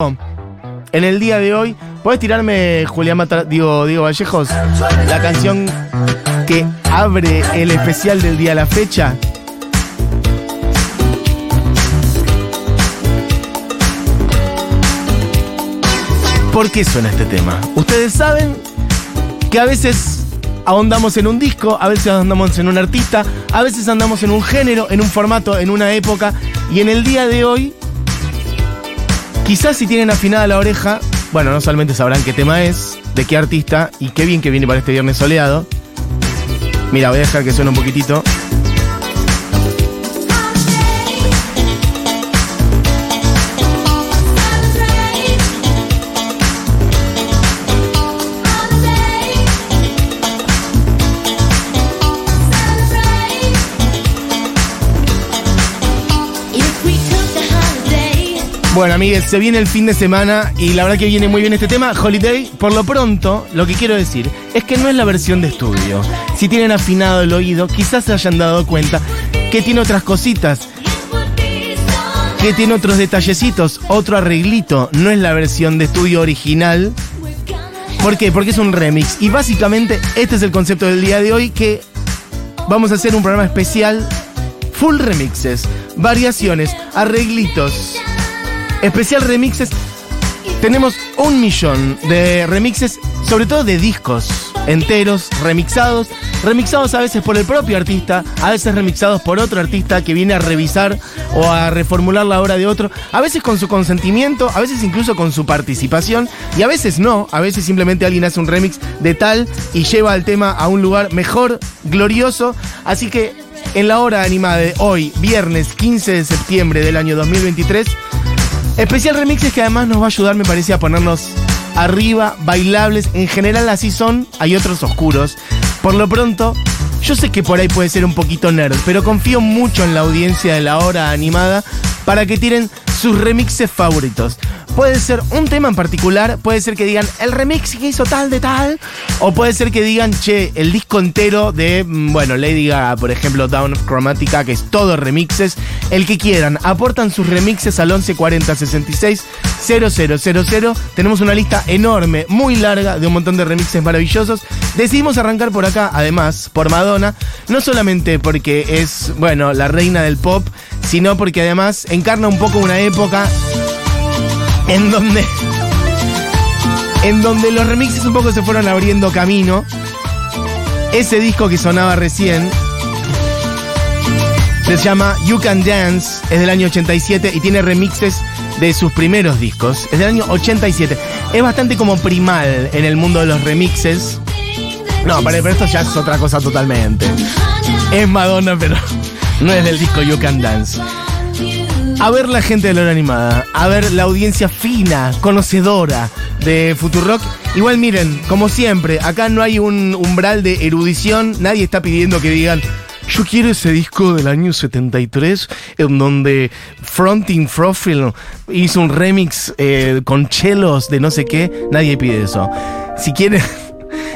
En el día de hoy, ¿puedes tirarme, Julián Mata, digo, Diego Vallejos, la canción que abre el especial del día a la fecha? ¿Por qué suena este tema? Ustedes saben que a veces ahondamos en un disco, a veces andamos en un artista, a veces andamos en un género, en un formato, en una época, y en el día de hoy Quizás si tienen afinada la oreja, bueno, no solamente sabrán qué tema es, de qué artista y qué bien que viene para este viernes soleado. Mira, voy a dejar que suene un poquitito. Bueno, amigues, se viene el fin de semana y la verdad que viene muy bien este tema. Holiday, por lo pronto, lo que quiero decir es que no es la versión de estudio. Si tienen afinado el oído, quizás se hayan dado cuenta que tiene otras cositas. Que tiene otros detallecitos, otro arreglito. No es la versión de estudio original. ¿Por qué? Porque es un remix. Y básicamente este es el concepto del día de hoy que vamos a hacer un programa especial full remixes, variaciones, arreglitos Especial remixes. Tenemos un millón de remixes, sobre todo de discos enteros, remixados, remixados a veces por el propio artista, a veces remixados por otro artista que viene a revisar o a reformular la obra de otro, a veces con su consentimiento, a veces incluso con su participación. Y a veces no, a veces simplemente alguien hace un remix de tal y lleva el tema a un lugar mejor, glorioso, así que en la hora animada de hoy, viernes 15 de septiembre del año 2023, Especial remixes que además nos va a ayudar, me parece, a ponernos arriba, bailables. En general así son, hay otros oscuros. Por lo pronto, yo sé que por ahí puede ser un poquito nerd, pero confío mucho en la audiencia de la hora animada para que tiren sus remixes favoritos. Puede ser un tema en particular, puede ser que digan el remix que hizo tal de tal, o puede ser que digan, che, el disco entero de, mm, bueno, Lady Gaga, por ejemplo, Down of Chromatica, que es todo remixes, el que quieran, aportan sus remixes al 1140 66 000. Tenemos una lista enorme, muy larga, de un montón de remixes maravillosos. Decidimos arrancar por acá, además, por Madonna, no solamente porque es, bueno, la reina del pop, sino porque además encarna un poco una época en donde en donde los remixes un poco se fueron abriendo camino. Ese disco que sonaba recién se llama You Can Dance, es del año 87 y tiene remixes de sus primeros discos, es del año 87. Es bastante como primal en el mundo de los remixes. No, pero esto ya es otra cosa totalmente. Es Madonna, pero no es del disco You Can Dance. A ver la gente de la hora animada, a ver la audiencia fina, conocedora de Futurock. Igual miren, como siempre, acá no hay un umbral de erudición, nadie está pidiendo que digan, yo quiero ese disco del año 73 en donde Fronting Profile hizo un remix eh, con chelos de no sé qué. Nadie pide eso. Si quieren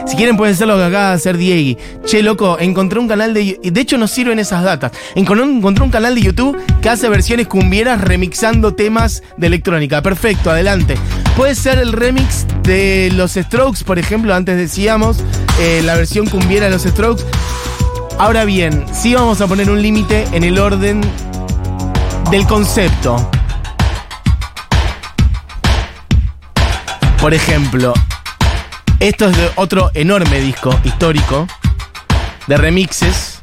si quieren pueden hacer lo que acaba de hacer Diego. Che, loco, encontré un canal de... De hecho nos sirven esas datas. Encontré un canal de YouTube que hace versiones cumbieras remixando temas de electrónica. Perfecto, adelante. Puede ser el remix de los Strokes, por ejemplo, antes decíamos, eh, la versión cumbiera de los Strokes. Ahora bien, sí vamos a poner un límite en el orden del concepto. Por ejemplo, esto es de otro enorme disco histórico de remixes.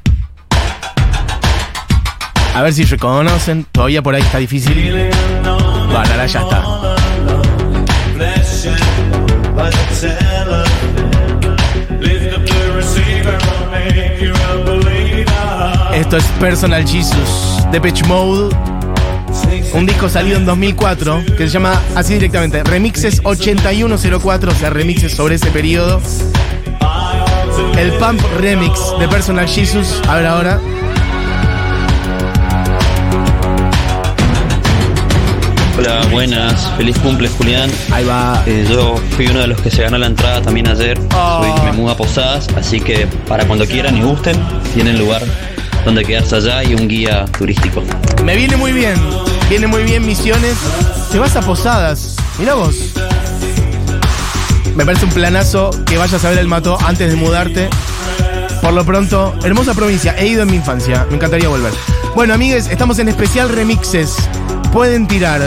A ver si reconocen. Todavía por ahí está difícil. Bueno, ahora ya está. Esto es Personal Jesus de Pitch Mode un disco salido en 2004 que se llama así directamente Remixes 8104, o sea, remixes sobre ese periodo. El Pump Remix de Personal Jesus, a ver ahora. Hola, buenas, feliz cumple Julián. Ahí va. Eh, yo fui uno de los que se ganó la entrada también ayer. Oh. Soy me muda a Posadas, así que para cuando quieran y gusten, tienen lugar donde quedarse allá y un guía turístico. Me viene muy bien. Viene muy bien Misiones. te vas a Posadas. Mira vos. Me parece un planazo que vayas a ver el Mató antes de mudarte. Por lo pronto, hermosa provincia. He ido en mi infancia. Me encantaría volver. Bueno, amigues, estamos en especial remixes. Pueden tirar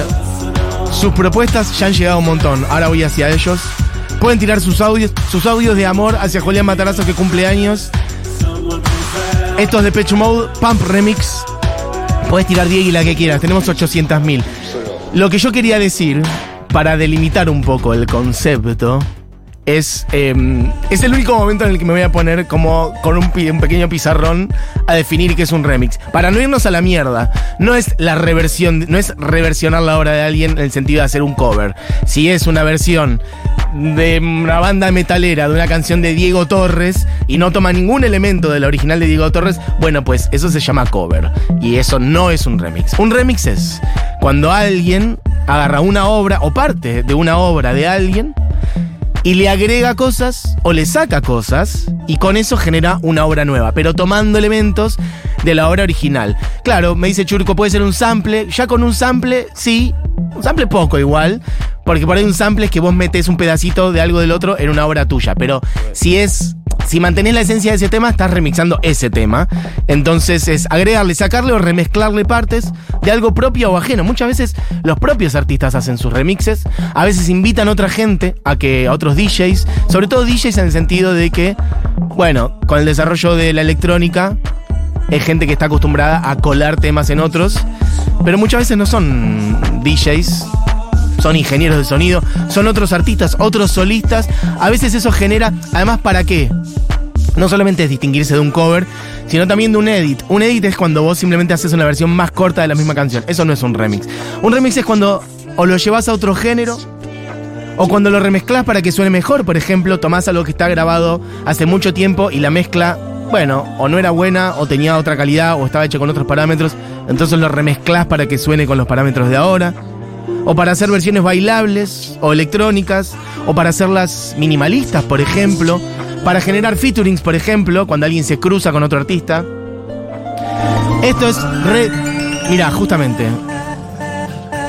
sus propuestas, ya han llegado un montón. Ahora voy hacia ellos. Pueden tirar sus audios, sus audios de amor hacia Julián Matarazo que cumple años. Estos de Pecho Mode, Pump Remix. Puedes tirar Diego y la que quieras. Tenemos 800.000. Lo que yo quería decir, para delimitar un poco el concepto, es, em, es el único momento en el que me voy a poner como con un, un pequeño pizarrón a definir qué es un remix. Para no irnos a la mierda, no es la reversión, no es reversionar la obra de alguien en el sentido de hacer un cover. Si es una versión de una banda metalera de una canción de Diego Torres y no toma ningún elemento de la original de Diego Torres, bueno, pues eso se llama cover. Y eso no es un remix. Un remix es cuando alguien agarra una obra o parte de una obra de alguien y le agrega cosas o le saca cosas y con eso genera una obra nueva, pero tomando elementos de la obra original. Claro, me dice Churco, puede ser un sample, ya con un sample, sí, un sample poco igual, porque por ahí un sample es que vos metes un pedacito de algo del otro en una obra tuya, pero si es... Si mantenés la esencia de ese tema, estás remixando ese tema. Entonces es agregarle, sacarle o remezclarle partes de algo propio o ajeno. Muchas veces los propios artistas hacen sus remixes. A veces invitan a otra gente, a que a otros DJs, sobre todo DJs en el sentido de que, bueno, con el desarrollo de la electrónica, es gente que está acostumbrada a colar temas en otros, pero muchas veces no son DJs, son ingenieros de sonido, son otros artistas, otros solistas. A veces eso genera, además, ¿para qué? No solamente es distinguirse de un cover, sino también de un edit. Un edit es cuando vos simplemente haces una versión más corta de la misma canción. Eso no es un remix. Un remix es cuando o lo llevas a otro género, o cuando lo remezclas para que suene mejor. Por ejemplo, tomás algo que está grabado hace mucho tiempo y la mezcla, bueno, o no era buena, o tenía otra calidad, o estaba hecho con otros parámetros. Entonces lo remezclas para que suene con los parámetros de ahora. O para hacer versiones bailables o electrónicas. O para hacerlas minimalistas, por ejemplo. Para generar featurings, por ejemplo, cuando alguien se cruza con otro artista. Esto es re. Mira, justamente.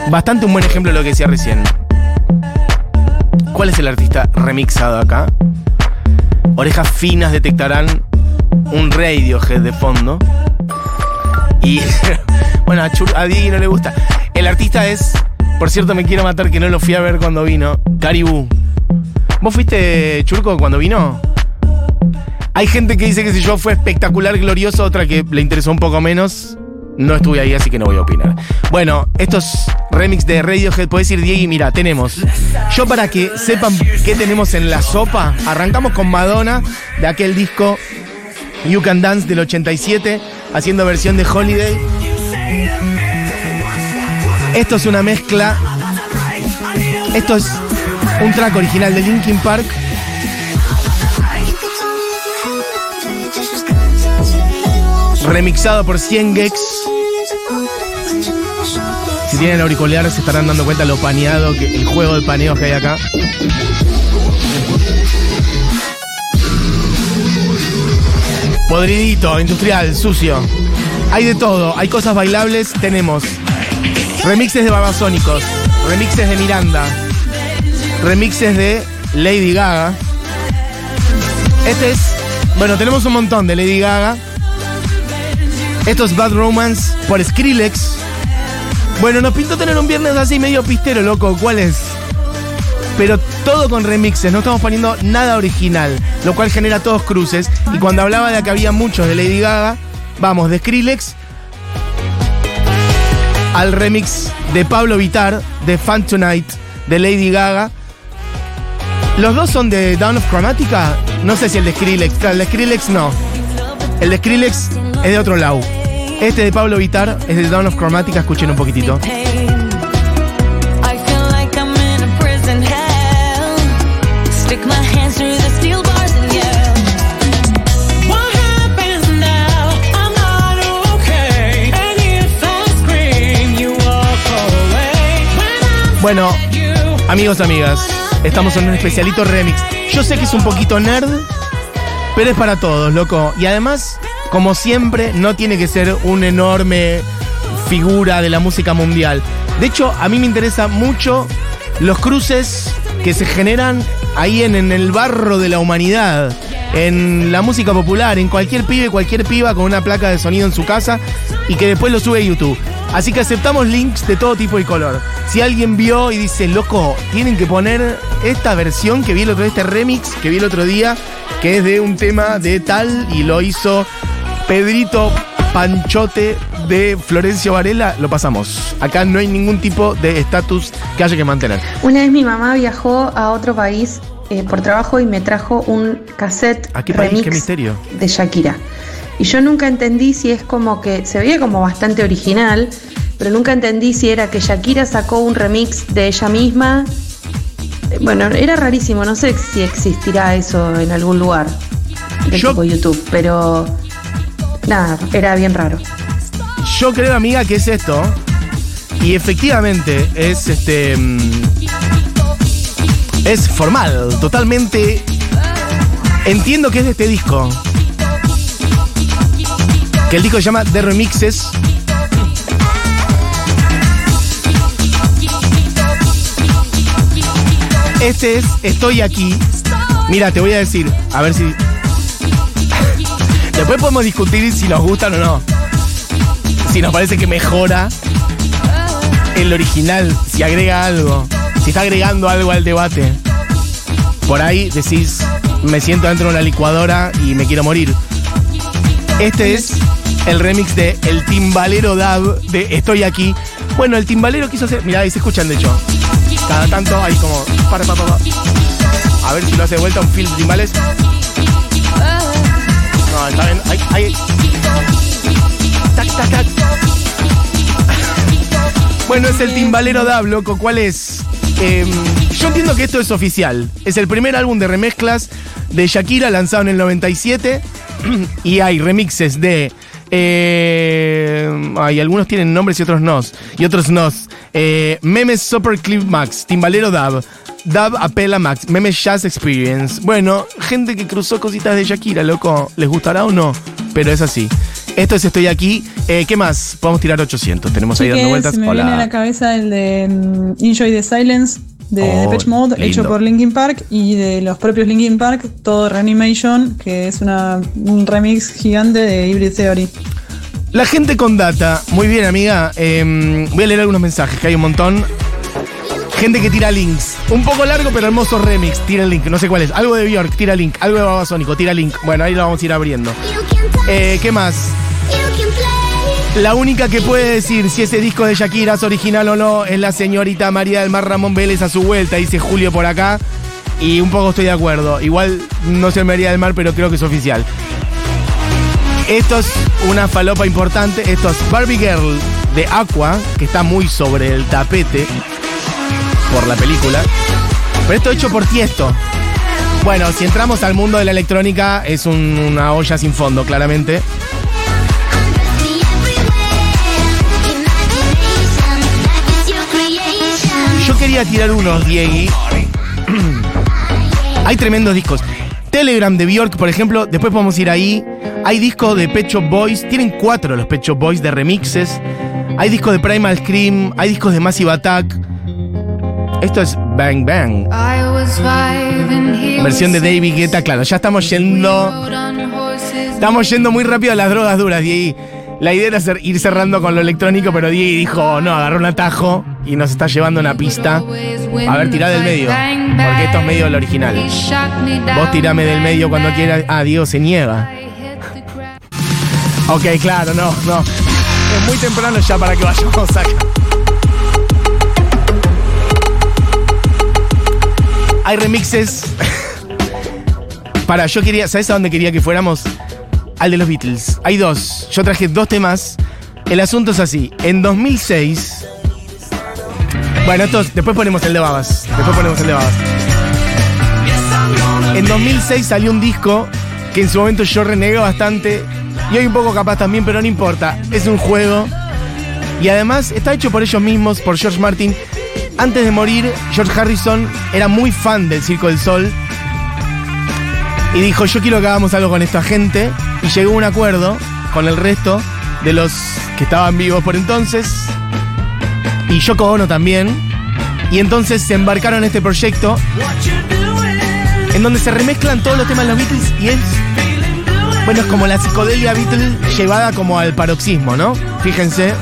Bastante un buen ejemplo de lo que decía recién. ¿Cuál es el artista remixado acá? Orejas finas detectarán un Radiohead de fondo. Y bueno, a, Chur- no le gusta. El artista es, por cierto, me quiero matar que no lo fui a ver cuando vino. Caribú. ¿Vos fuiste Churco cuando vino? Hay gente que dice que si yo fue espectacular, glorioso, otra que le interesó un poco menos. No estuve ahí, así que no voy a opinar. Bueno, estos remix de Radiohead, puedes decir, Diego, mira, tenemos. Yo para que sepan qué tenemos en la sopa, arrancamos con Madonna, de aquel disco You Can Dance del 87, haciendo versión de Holiday. Esto es una mezcla. Esto es un track original de Linkin Park. Remixado por 100 Gex. Si tienen auriculares se estarán dando cuenta lo paneado, el juego de paneos que hay acá. Podridito, industrial, sucio. Hay de todo, hay cosas bailables, tenemos remixes de babasónicos, remixes de Miranda, remixes de Lady Gaga. Este es, bueno, tenemos un montón de Lady Gaga. Esto es Bad Romance por Skrillex. Bueno, nos pintó tener un viernes así medio pistero, loco. ¿Cuál es? Pero todo con remixes, no estamos poniendo nada original, lo cual genera todos cruces. Y cuando hablaba de que había muchos de Lady Gaga, vamos de Skrillex al remix de Pablo Vitar de Fun Tonight de Lady Gaga. Los dos son de Down of Chromatica. No sé si el de Skrillex. El de Skrillex no. El de Skrillex es de otro lado. Este de Pablo Vitar es de Down of Chromatica. Escuchen un poquitito. Bueno, amigos, amigas, estamos en un especialito remix. Yo sé que es un poquito nerd, pero es para todos, loco. Y además, como siempre, no tiene que ser una enorme figura de la música mundial. De hecho, a mí me interesa mucho los cruces que se generan ahí en, en el barro de la humanidad, en la música popular, en cualquier pibe, cualquier piba con una placa de sonido en su casa y que después lo sube a YouTube. Así que aceptamos links de todo tipo y color. Si alguien vio y dice, loco, tienen que poner esta versión que vi el otro día, este remix que vi el otro día, que es de un tema de tal y lo hizo Pedrito Panchote de Florencio Varela, lo pasamos. Acá no hay ningún tipo de estatus que haya que mantener. Una vez mi mamá viajó a otro país eh, por trabajo y me trajo un cassette ¿A qué país? remix ¿Qué misterio? de Shakira. Y yo nunca entendí si es como que se veía como bastante original, pero nunca entendí si era que Shakira sacó un remix de ella misma. Eh, Bueno, era rarísimo, no sé si existirá eso en algún lugar de Yo- tipo YouTube, pero nada, era bien raro. Yo creo, amiga, que es esto. Y efectivamente es este. mm, Es formal, totalmente. Entiendo que es de este disco. Que el disco se llama The Remixes. Este es Estoy aquí. Mira, te voy a decir, a ver si. Después podemos discutir si nos gustan o no si nos parece que mejora el original, si agrega algo, si está agregando algo al debate. Por ahí decís, me siento dentro de una licuadora y me quiero morir. Este es el remix de El Timbalero Dab de Estoy aquí. Bueno, el timbalero quiso hacer. Mirá, ahí se escuchan de hecho. Cada tanto hay como. Para, para. A ver si lo hace de vuelta un film de timbales. No, está bien. Hay, hay, Tac, tac, tac. Bueno, es el timbalero Dab, loco. ¿Cuál es? Eh, yo entiendo que esto es oficial. Es el primer álbum de remezclas de Shakira lanzado en el 97. y hay remixes de. Eh, ay, algunos tienen nombres y otros no. Y otros no. Eh, Memes Super Clip Max, Timbalero Dab. Dab Apela Max, Memes Jazz Experience. Bueno, gente que cruzó cositas de Shakira, loco. ¿Les gustará o no? Pero es así. Esto es Estoy aquí. Eh, ¿Qué más? Podemos tirar 800. Tenemos ahí dando vueltas. se me viene a la Hola. cabeza el de mm, Enjoy the Silence de Oh, Depeche Mode, hecho por Linkin Park y de los propios Linkin Park, todo Reanimation, que es una, un remix gigante de Hybrid Theory. La gente con data. Muy bien, amiga. Eh, voy a leer algunos mensajes, que hay un montón. Gente que tira links. Un poco largo, pero hermoso remix. Tira el link. No sé cuál es. Algo de Bjork, tira link. Algo de Babasónico, tira link. Bueno, ahí lo vamos a ir abriendo. Eh, ¿Qué más? La única que puede decir si ese disco de Shakira es original o no es la señorita María del Mar Ramón Vélez a su vuelta, dice Julio por acá. Y un poco estoy de acuerdo. Igual no sé María del Mar, pero creo que es oficial. Esto es una falopa importante. Esto es Barbie Girl de Aqua, que está muy sobre el tapete por la película. Pero esto hecho por Tiesto. Bueno, si entramos al mundo de la electrónica, es un- una olla sin fondo, claramente. Quería tirar unos, Diegui. Hay tremendos discos. Telegram de Bjork, por ejemplo, después podemos ir ahí. Hay discos de Pet Shop Boys, tienen cuatro los Pet Shop Boys de remixes. Hay discos de Primal Scream, hay discos de Massive Attack. Esto es Bang Bang. Versión de David Guetta, claro, ya estamos yendo. Estamos yendo muy rápido a las drogas duras, Diego. La idea era ir cerrando con lo electrónico, pero Diego dijo, no, agarró un atajo y nos está llevando una pista. A ver, tirá del medio, porque esto es medio lo original. Vos tirame del medio cuando quieras. Ah, Diego se niega. Ok, claro, no, no. Es muy temprano ya para que vayamos acá. Hay remixes. Para, yo quería. ¿Sabes a dónde quería que fuéramos? Al de los Beatles. Hay dos. Yo traje dos temas. El asunto es así. En 2006. Bueno, estos, después ponemos el de Babas. Después ponemos el de Babas. En 2006 salió un disco que en su momento yo renegué bastante. Y hoy un poco capaz también, pero no importa. Es un juego. Y además está hecho por ellos mismos, por George Martin. Antes de morir, George Harrison era muy fan del Circo del Sol. Y dijo, yo quiero que hagamos algo con esta gente. Y llegó a un acuerdo con el resto de los que estaban vivos por entonces. y Yoko Ono también. Y entonces se embarcaron en este proyecto en donde se remezclan todos los temas de los Beatles y es. Bueno, es como la psicodelia Beatles llevada como al paroxismo, ¿no? Fíjense.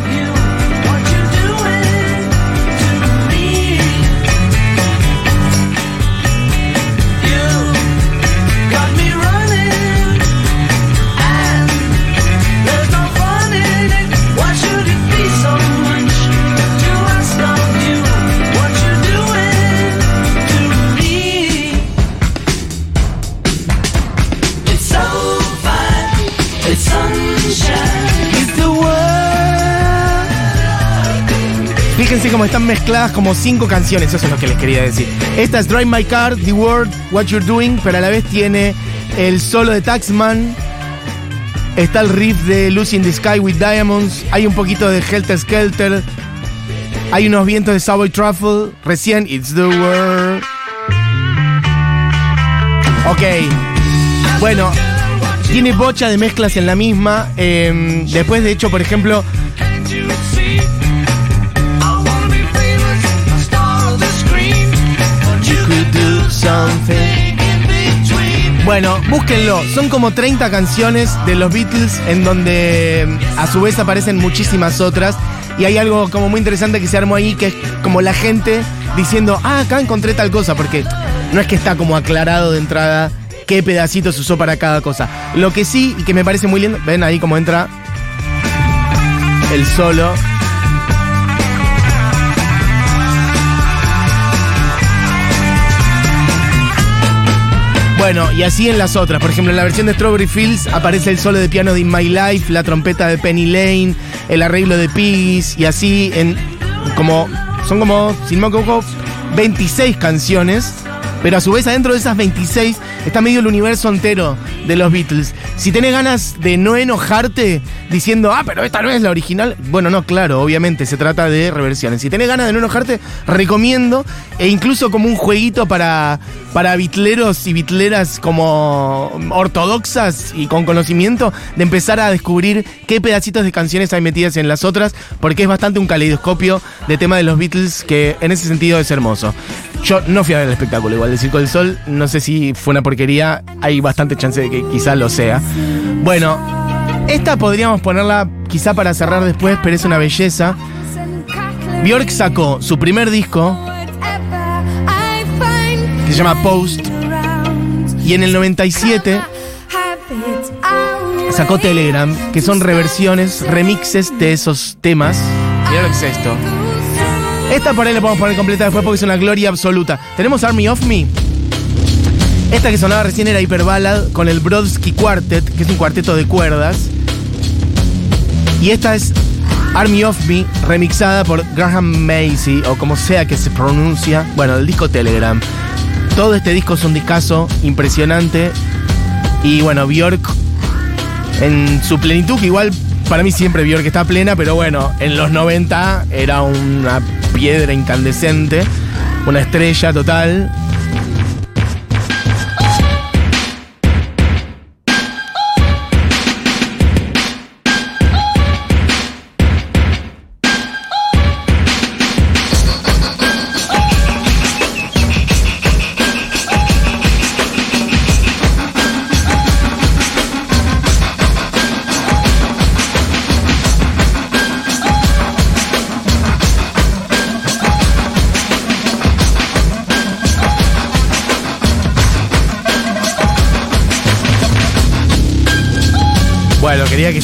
Cómo están mezcladas como cinco canciones, eso es lo que les quería decir. Esta es Drive My Car, The World, What You're Doing, pero a la vez tiene el solo de Taxman, está el riff de Lucy in the Sky with Diamonds, hay un poquito de Helter Skelter, hay unos vientos de Savoy Truffle, recién It's the World. Ok, bueno, tiene bocha de mezclas en la misma. eh, después, de hecho, por ejemplo, Bueno, búsquenlo. Son como 30 canciones de los Beatles en donde mm, a su vez aparecen muchísimas otras. Y hay algo como muy interesante que se armó ahí, que es como la gente diciendo, ah, acá encontré tal cosa, porque no es que está como aclarado de entrada qué pedacitos usó para cada cosa. Lo que sí, y que me parece muy lindo, ven ahí cómo entra el solo. Bueno, y así en las otras. Por ejemplo, en la versión de Strawberry Fields aparece el solo de piano de In My Life, la trompeta de Penny Lane, el arreglo de Piggies, y así en como. Son como, si no me equivoco, 26 canciones. Pero a su vez, adentro de esas 26 está medio el universo entero de los Beatles. Si tenés ganas de no enojarte diciendo, ah, pero esta no es la original. Bueno, no, claro, obviamente se trata de reversiones. Si tenés ganas de no enojarte, recomiendo, e incluso como un jueguito para, para bitleros y bitleras como ortodoxas y con conocimiento, de empezar a descubrir qué pedacitos de canciones hay metidas en las otras, porque es bastante un caleidoscopio de tema de los Beatles que en ese sentido es hermoso. Yo no fui a ver el espectáculo, igual, de Circo del Sol, no sé si fue una porquería, hay bastante chance de que quizá lo sea. Bueno, esta podríamos ponerla quizá para cerrar después, pero es una belleza. Bjork sacó su primer disco, que se llama Post, y en el 97 sacó Telegram, que son reversiones, remixes de esos temas. Mirá lo que es esto. Esta por ahí la podemos poner completa después porque es una gloria absoluta. Tenemos Army of Me. Esta que sonaba recién era Hyper Ballad con el Brodsky Quartet, que es un cuarteto de cuerdas. Y esta es Army of Me, remixada por Graham Macy, o como sea que se pronuncia. Bueno, el disco Telegram. Todo este disco es un discazo impresionante. Y bueno, Bjork en su plenitud, que igual para mí siempre Bjork está plena, pero bueno, en los 90 era una piedra incandescente, una estrella total.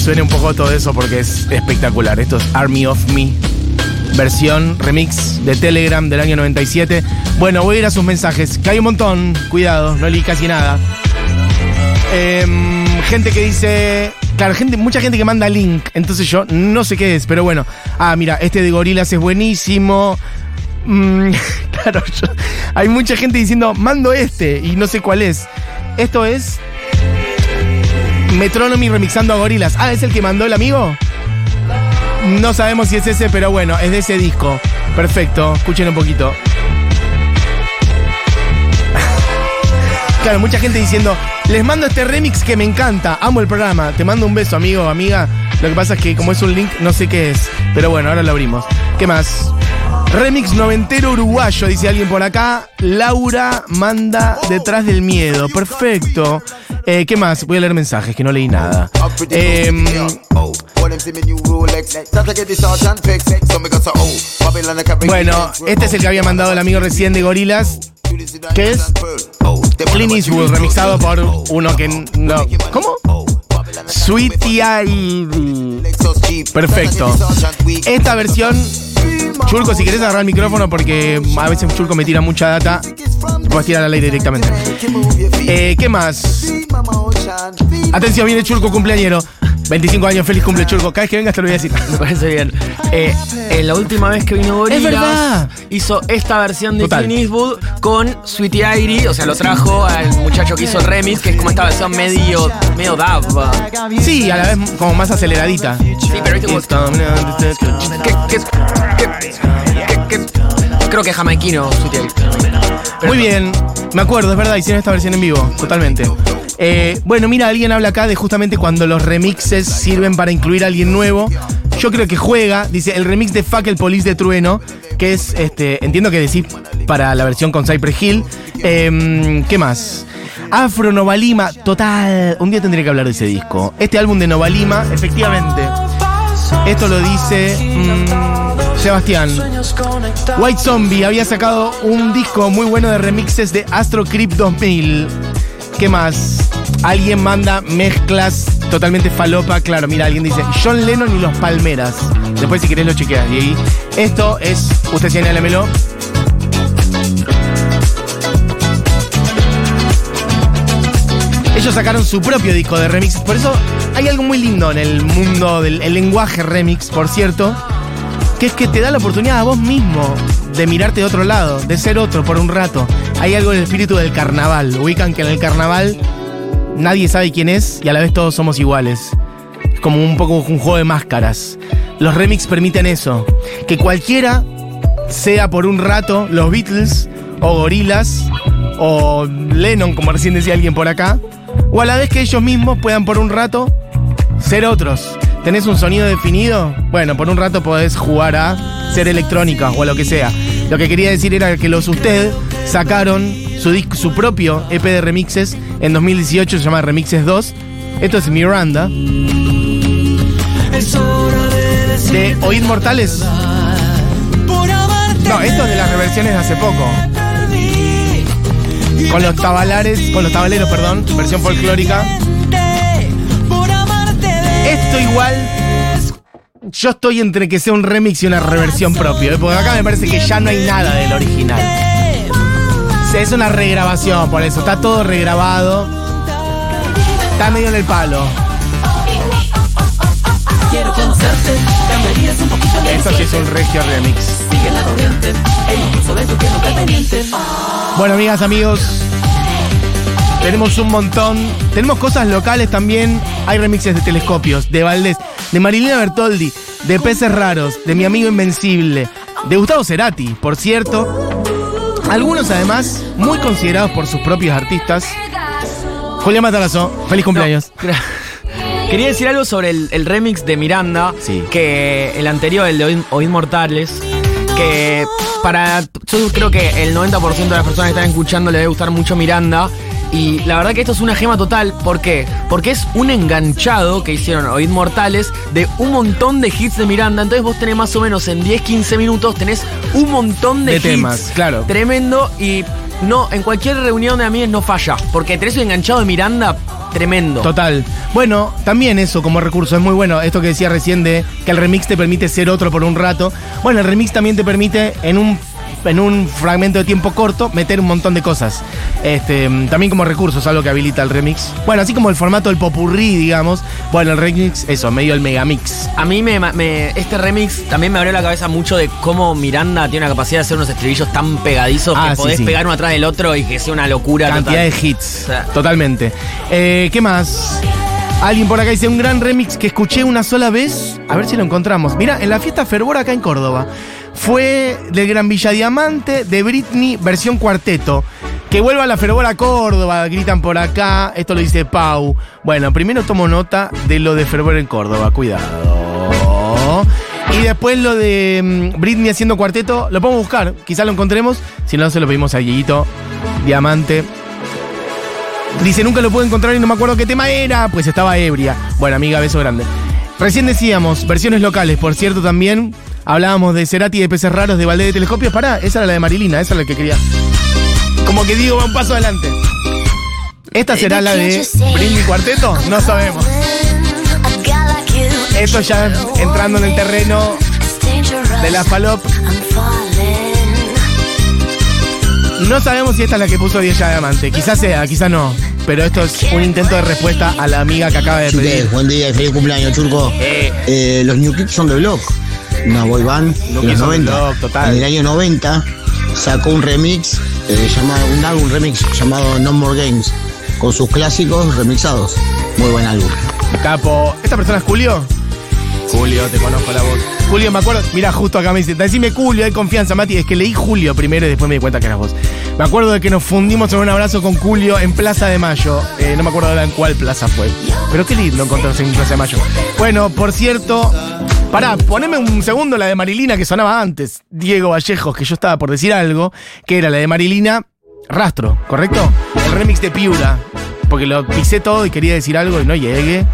Suene un poco todo eso porque es espectacular. Esto es Army of Me, versión remix de Telegram del año 97. Bueno, voy a ir a sus mensajes, que hay un montón. Cuidado, no leí casi nada. Em, gente que dice. Claro, gente, mucha gente que manda link. Entonces yo no sé qué es, pero bueno. Ah, mira, este de gorilas es buenísimo. Mm, claro, yo- hay mucha gente diciendo, mando este y no sé cuál es. Esto es Metronomy remixando a gorilas. Ah, ¿es el que mandó el amigo? No sabemos si es ese, pero bueno, es de ese disco. Perfecto, escuchen un poquito. Claro, mucha gente diciendo, les mando este remix que me encanta, amo el programa, te mando un beso, amigo, amiga. Lo que pasa es que como es un link, no sé qué es. Pero bueno, ahora lo abrimos. ¿Qué más? Remix noventero uruguayo, dice alguien por acá. Laura manda detrás del miedo. Perfecto. Eh, ¿Qué más? Voy a leer mensajes, que no leí nada. Em, bueno, este es el que había mandado el amigo recién de Gorilas. ¿Qué es? Clint Eastwood, remixado por uno que no. ¿Cómo? Sweetie. Perfecto. Esta versión, Chulco, si querés agarrar el micrófono porque a veces Chulco me tira mucha data, puedes tirar al aire directamente. Eh, ¿Qué más? Atención, viene Chulco cumpleañero. 25 años, feliz cumple Chulco. Cada vez que vengas te lo voy a decir. Me parece bien. Eh, eh, la última vez que vino Gorillaz verdad. hizo esta versión de Total. Clint Eastwood con Sweetie Airy, o sea, lo trajo al muchacho que hizo el remix, que es como esta versión medio, medio dub. Sí, a la vez como más aceleradita. Sí, pero viste como- que, que- que- que- que- creo que es jamaiquino Sweetie Airy. Pero Muy bien, me acuerdo, es verdad, hicieron esta versión en vivo, totalmente. Eh, bueno, mira, alguien habla acá de justamente cuando los remixes sirven para incluir a alguien nuevo. Yo creo que juega, dice, el remix de Fuck el Police de Trueno, que es, este, entiendo que decís para la versión con Cypress Hill. Em, ¿Qué más? Afro Novalima, total. Un día tendría que hablar de ese disco. Este álbum de Novalima, efectivamente. Esto lo dice mm, Sebastián. White Zombie había sacado un disco muy bueno de remixes de Astro Creep 2000. ¿Qué más? Alguien manda mezclas totalmente falopa. Claro, mira, alguien dice John Lennon y los Palmeras. Después, si querés, lo chequeas. Y ahí, esto es, usted señálemelo. Ellos sacaron su propio disco de remixes. Por eso hay algo muy lindo en el mundo del el lenguaje remix, por cierto, que es que te da la oportunidad a vos mismo de mirarte de otro lado, de ser otro por un rato. Hay algo del espíritu del carnaval. Ubican que en el carnaval nadie sabe quién es y a la vez todos somos iguales. Es como un poco un juego de máscaras. Los remix permiten eso. Que cualquiera sea por un rato los Beatles o Gorilas o Lennon, como recién decía alguien por acá, o a la vez que ellos mismos puedan por un rato ser otros. ¿Tenés un sonido definido? Bueno, por un rato podés jugar a ser electrónica o a lo que sea. Lo que quería decir era que los Usted sacaron su, disco, su propio EP de remixes en 2018, se llama Remixes 2. Esto es Miranda. De Oíd Mortales. No, esto es de las reversiones de hace poco. Con los tabalares, con los tabaleros, perdón, versión folclórica. Esto igual. Yo estoy entre que sea un remix y una reversión propia, ¿eh? porque acá me parece que ya no hay nada del original. Es una regrabación, por eso. Está todo regrabado. Está medio en el palo. Esto sí es un regio remix. Bueno, amigas, amigos. Tenemos un montón. Tenemos cosas locales también. Hay remixes de telescopios, de Valdés, de Marilina Bertoldi, de Peces Raros, de Mi Amigo Invencible, de Gustavo Cerati, por cierto. Algunos además muy considerados por sus propios artistas. Julián Matarazo, feliz cumpleaños. No, Quería decir algo sobre el, el remix de Miranda, Sí. que el anterior, el de Oíd, Oíd Mortales, que para, yo creo que el 90% de las personas que están escuchando le debe gustar mucho Miranda. Y la verdad que esto es una gema total, ¿por qué? Porque es un enganchado que hicieron Oíd Mortales de un montón de hits de Miranda. Entonces vos tenés más o menos en 10-15 minutos, tenés un montón de, De hits. temas, claro. Tremendo y no, en cualquier reunión de amigos no falla, porque tenés un enganchado de Miranda tremendo. Total. Bueno, también eso como recurso es muy bueno. Esto que decía recién de que el remix te permite ser otro por un rato. Bueno, el remix también te permite en un en un fragmento de tiempo corto meter un montón de cosas. Este, también como recurso es algo que habilita el remix. Bueno, así como el formato del popurrí, digamos. Bueno, el remix, eso, medio el megamix. A mí me, me- este remix también me abrió la cabeza mucho de cómo Miranda tiene la capacidad de hacer unos estribillos tan pegadizos Ah, que sí, podés sí. pegar uno atrás del otro y que sea una locura Cantidad total. de hits. O sea- Totalmente. Eh, ¿Qué más? Alguien por acá dice un gran remix que escuché una sola vez. A ver si lo encontramos. Mira, en la fiesta Fervor acá en Córdoba. Fue del Gran Villa Diamante de Britney versión cuarteto. Que vuelva la Fervor a Córdoba, gritan por acá. Esto lo dice Pau. Bueno, primero tomo nota de lo de Fervor en Córdoba. Cuidado. Y después lo de mm, Britney haciendo cuarteto, lo podemos buscar, quizás lo encontremos. Si no, se lo pedimos a Dieguito Diamante. Dice, nunca lo pude encontrar y no me acuerdo qué tema era, pues estaba ebria. Bueno, amiga, beso grande. Recién decíamos, versiones locales, por cierto, también hablábamos de Cerati, de peces raros, de Valdés de Telescopios. Pará, esa era la de Marilina, esa es la que quería. Como que digo, va un paso adelante. ¿Esta será la de Britney Cuarteto? No sabemos. Esto ya entrando en el terreno de la falop. No sabemos si esta es la que puso Diez Diamante. Quizás sea, quizás no. Pero esto es un intento de respuesta a la amiga que acaba de pedir. Buen día y feliz cumpleaños, Churco. Eh. Eh, los New Kids son de Block, una boy band New de Kids los on the 90. Block, total. En el año 90 sacó un remix, eh, llamado, un álbum remix llamado No More Games, con sus clásicos remixados. Muy buen álbum. Capo. ¿Esta persona es Julio? Julio, te conozco la voz. Julio, me acuerdo. Mira, justo acá me dice, decime Julio, hay confianza, Mati. Es que leí Julio primero y después me di cuenta que eras vos. Me acuerdo de que nos fundimos en un abrazo con Julio en Plaza de Mayo. Eh, no me acuerdo ahora en cuál plaza fue. Pero qué lindo encontrarse en Plaza de Mayo. Bueno, por cierto. Pará, poneme un segundo la de Marilina que sonaba antes. Diego Vallejos, que yo estaba por decir algo, que era la de Marilina Rastro, ¿correcto? Remix de Piura. Porque lo pisé todo y quería decir algo y no llegué.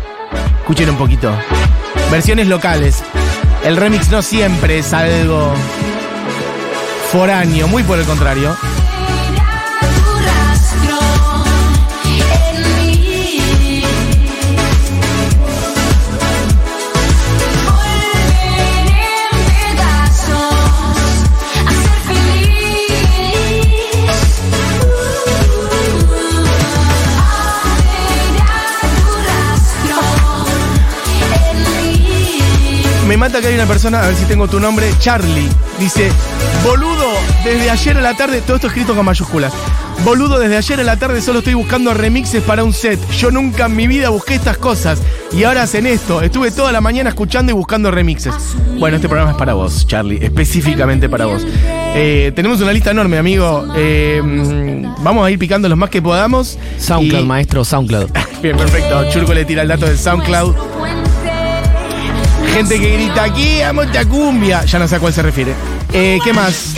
Escuchen un poquito. Versiones locales. El remix no siempre es algo foráneo, muy por el contrario. Me mata que hay una persona, a ver si tengo tu nombre, Charlie. Dice, boludo, desde ayer a la tarde, todo esto escrito con mayúsculas. Boludo, desde ayer a la tarde solo estoy buscando remixes para un set. Yo nunca en mi vida busqué estas cosas. Y ahora hacen esto. Estuve toda la mañana escuchando y buscando remixes. Bueno, este programa es para vos, Charlie. Específicamente para vos. Eh, tenemos una lista enorme, amigo. Eh, vamos a ir picando los más que podamos. SoundCloud, Y- maestro, SoundCloud. Bien, perfecto. Churco le tira el dato de SoundCloud. Gente que grita aquí, amo esta cumbia. Ya no sé a cuál se refiere. Eh, ¿Qué más?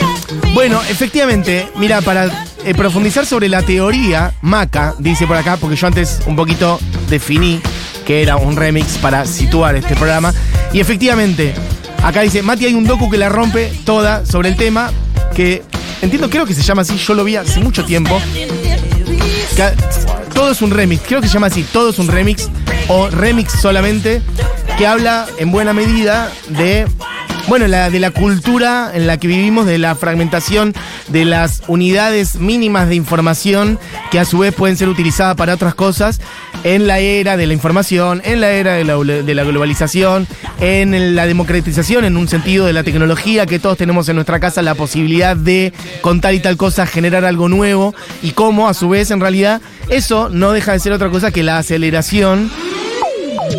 Bueno, efectivamente, mira, para eh, profundizar sobre la teoría, Maca dice por acá, porque yo antes un poquito definí que era un remix para situar este programa. Y efectivamente, acá dice, Mati, hay un docu que la rompe toda sobre el tema, que entiendo, creo que se llama así, yo lo vi hace mucho tiempo. Todo es un remix, creo que se llama así, todo es un remix o remix solamente, que habla en buena medida de, bueno, la, de la cultura en la que vivimos, de la fragmentación de las unidades mínimas de información que a su vez pueden ser utilizadas para otras cosas en la era de la información, en la era de la, de la globalización, en la democratización, en un sentido de la tecnología, que todos tenemos en nuestra casa la posibilidad de contar y tal cosa, generar algo nuevo, y cómo a su vez en realidad eso no deja de ser otra cosa que la aceleración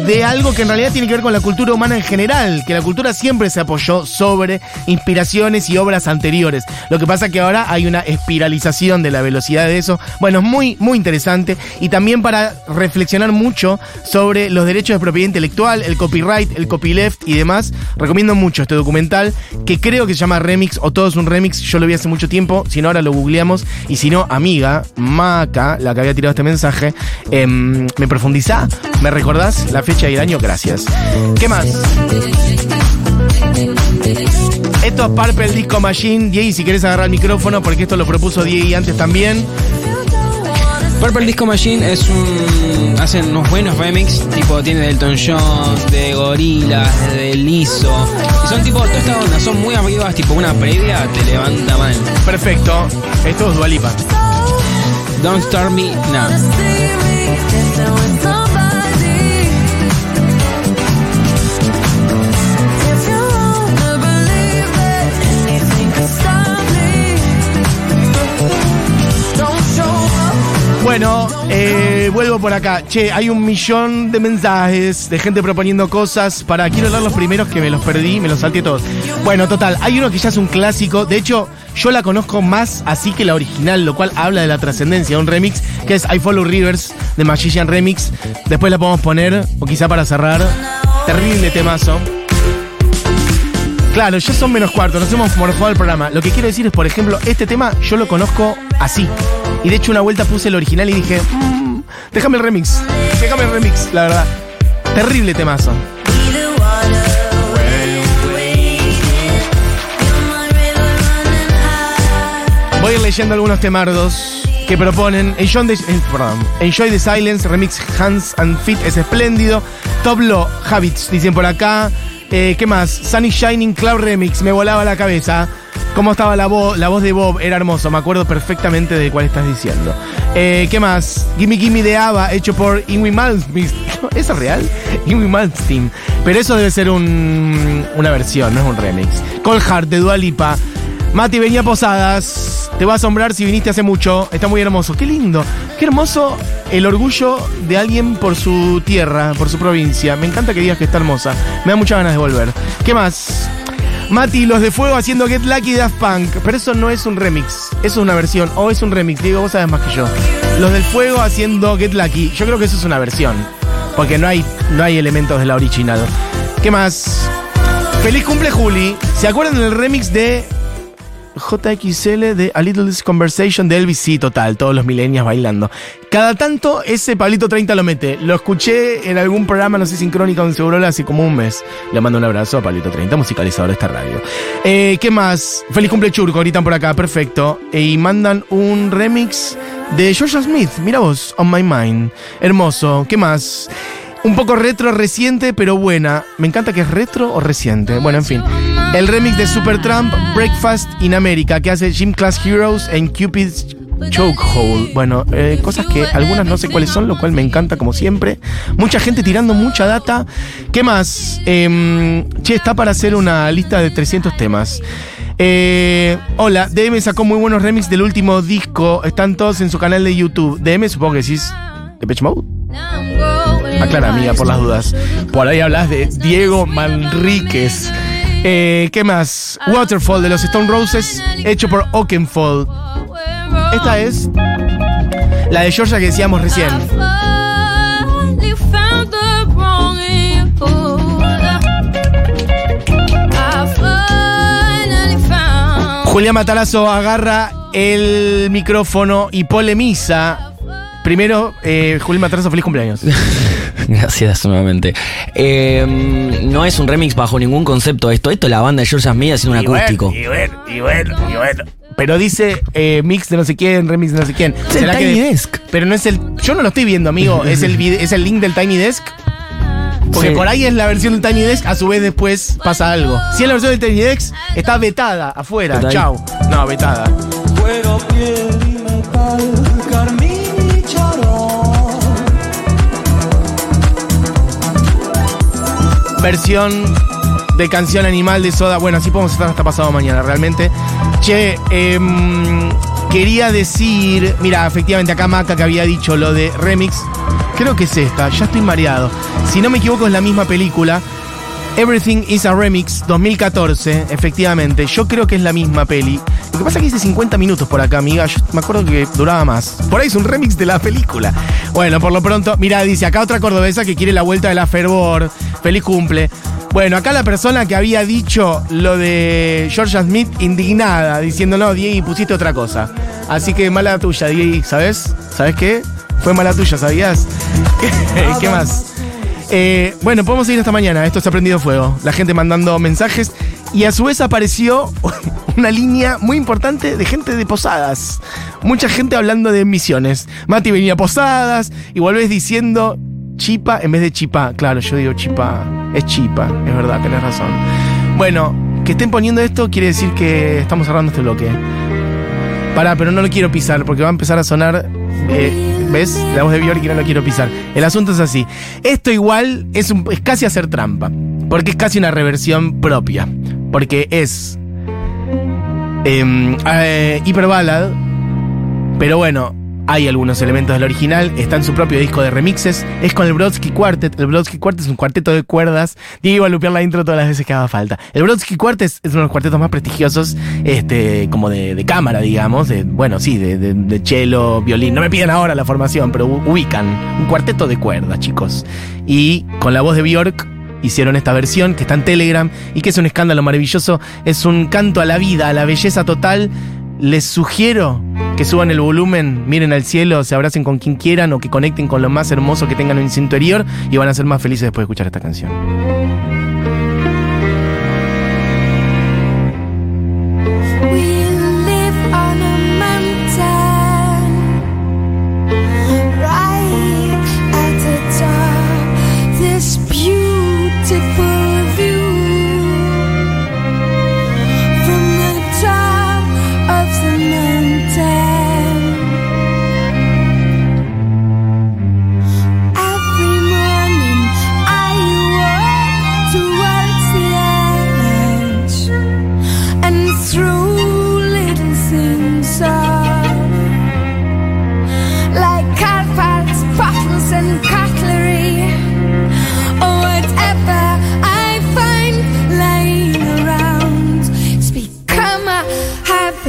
de algo que en realidad tiene que ver con la cultura humana en general, que la cultura siempre se apoyó sobre inspiraciones y obras anteriores. Lo que pasa que ahora hay una espiralización de la velocidad de eso. Bueno, es muy, muy interesante y también para reflexionar mucho sobre los derechos de propiedad intelectual, el copyright, el copyleft y demás. Recomiendo mucho este documental que creo que se llama Remix o Todo es un Remix. Yo lo vi hace mucho tiempo, si no ahora lo googleamos y si no, amiga, Maca, la que había tirado este mensaje, em, ¿me profundiza? ¿Me recordás la fecha y el año? Gracias. ¿Qué más? Esto es Purple Disco Machine. Diego, si querés agarrar el micrófono, porque esto lo propuso Diego antes también. Purple Disco Machine es un. hacen unos buenos remix, tipo tiene del Elton John, de Gorillaz, de Lizzo. Y son tipo, toda esta onda, son muy arribas, tipo una previa te levanta mal. Perfecto. Esto es Dualipa. Don't Start Me Now. Bueno, eh, vuelvo por acá. Che, hay un millón de mensajes de gente proponiendo cosas para. Quiero leer los primeros que me los perdí, me los salté todos. Bueno, total, hay uno que ya es un clásico. De hecho, yo la conozco más así que la original, lo cual habla de la trascendencia de un remix, que es I Follow Rivers de Magician Remix. Después la podemos poner, o quizá para cerrar. Terrible temazo. Claro, ya son menos cuarto, nos hemos morfado el programa. Lo que quiero decir es, por ejemplo, este tema yo lo conozco así. Y de hecho una vuelta puse el original y dije, "Mm, déjame el remix, déjame el remix, la verdad. Terrible temazo. Voy a ir leyendo algunos temardos que proponen. Enjoy the, eh. Enjoy the Silence, remix Hands and Feet es espléndido. Top Law Habits, dicen por acá. Eh, ¿Qué más? Sunny Shining Cloud Remix, me volaba la cabeza. ¿Cómo estaba la, voz la voz de Bob? Era hermoso, me acuerdo perfectamente de cuál estás diciendo. Eh, ¿Qué más? Gimme Gimme de Ava, hecho por Ingrid Malmsteen. ¿Eso es real? Ingrid Malmsteen. Pero eso debe ser un- una versión, no es un remix. Cold Heart de Dua Lipa. Mati venía a Posadas. Te va a asombrar si viniste hace mucho. Está muy hermoso. Qué lindo. Qué hermoso el orgullo de alguien por su tierra, por su provincia. Me encanta que digas que está hermosa. Me da muchas ganas de volver. ¿Qué más? Mati, los de fuego haciendo Get Lucky Daft Punk. Pero eso no es un remix. Eso es una versión. O es un remix. Diego, vos sabes más que yo. Los del fuego haciendo Get Lucky. Yo creo que eso es una versión. Porque no hay, no hay elementos de la original. ¿Qué más? Feliz cumple, Juli. ¿Se acuerdan del remix de JXL de A Little Conversation de Elvis, sí, total, todos los milenios bailando. Cada tanto ese Pablito 30 lo mete. Lo escuché en algún programa, no sé, sincrónica en Segurola hace como un mes. Le mando un abrazo a Pablito 30, musicalizador de esta radio. Eh, ¿Qué más? Feliz cumple Churco, gritan por acá, perfecto. Eh, y mandan un remix de Georgia Smith, mira vos, On My Mind. Hermoso, ¿qué más? Un poco retro, reciente, pero buena. Me encanta que es retro o reciente. Bueno, en fin. El remix de Supertramp, Breakfast in America, que hace Gym Class Heroes en Cupid's Chokehold. Bueno, eh, cosas que algunas no sé cuáles son, lo cual me encanta como siempre. Mucha gente tirando mucha data. ¿Qué más? Em, che, está para hacer una lista de 300 temas. Eh, hola, DM sacó muy buenos remix del último disco. Están todos en su canal de YouTube. DM supongo que decís Mode. Aclara, amiga, por las dudas. Por ahí hablas de Diego Manríquez. Eh, ¿Qué más? Waterfall de los Stone Roses, hecho por Oakenfold. Esta es la de Georgia que decíamos recién. Julián Matarazo agarra el micrófono y polemiza. Primero, eh, Julián Matarazo, feliz cumpleaños. Gracias nuevamente. Eh, no es un remix bajo ningún concepto esto. Esto es la banda de George Smith haciendo un Y bueno, acústico. Y bueno, y bueno, y bueno. Pero dice eh, mix de no sé quién, remix de no sé quién. Es el Tiny que- Desk. Pero no es el. Yo no lo estoy viendo, amigo. ¿Es el, es el link del Tiny Desk? Porque Sí. por ahí es la versión del Tiny Desk, a su vez después pasa algo. Si es la versión del Tiny Desk, está vetada afuera. Chau. No, vetada. Versión de canción animal de Soda. Bueno, así podemos estar hasta pasado mañana, realmente. Che, em, quería decir. Mira, efectivamente, acá Maca que había dicho lo de remix. Creo que es esta, ya estoy mareado. Si no me equivoco, es la misma película. Everything is a Remix 2014, efectivamente. Yo creo que es la misma peli. Lo que pasa es que hice 50 minutos por acá, amiga. Yo me acuerdo que duraba más. Por ahí es un remix de la película. Bueno, por lo pronto, mira, dice acá otra cordobesa que quiere la vuelta de la fervor. Feliz cumple. Bueno, acá la persona que había dicho lo de Georgia Smith indignada, diciendo, no, Diego, pusiste otra cosa. Así que mala tuya, Diego, ¿sabes? ¿Sabes qué? Fue mala tuya, ¿sabías? ¿Qué, ¿Qué más? Eh, bueno, podemos seguir hasta mañana. Esto se ha prendido fuego. La gente mandando mensajes. Y a su vez apareció una línea muy importante de gente de posadas. Mucha gente hablando de misiones. Mati venía a posadas y volvés diciendo chipa en vez de chipa. Claro, yo digo chipa. Es chipa, es verdad, tenés razón. Bueno, que estén poniendo esto quiere decir que estamos cerrando este bloque. Pará, pero no lo quiero pisar porque va a empezar a sonar. eh, ¿Ves? La voz de Bjork y no lo quiero pisar. El asunto es así. Esto igual es, un- es casi hacer trampa. Porque es casi una reversión propia. Porque es. em, eh, Hyperballad. Pero bueno, hay algunos elementos del original. Está en su propio disco de remixes. Es con el Brodsky Quartet. El Brodsky Quartet es un cuarteto de cuerdas. Diego iba a lupear la intro todas las veces que haga falta. El Brodsky Quartet es uno de los cuartetos más prestigiosos, este, como de, cámara, digamos. De, bueno, sí, de, de, de cello, violín. No me piden ahora la formación, pero ubican. Un cuarteto de cuerdas, chicos. Y con la voz de Bjork hicieron esta versión que está en Telegram y que es un escándalo maravilloso. Es un canto a la vida, a la belleza total. Les sugiero que suban el volumen, miren al cielo, se abracen con quien quieran o que conecten con lo más hermoso que tengan en su interior y van a ser más felices después de escuchar esta canción.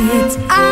it's I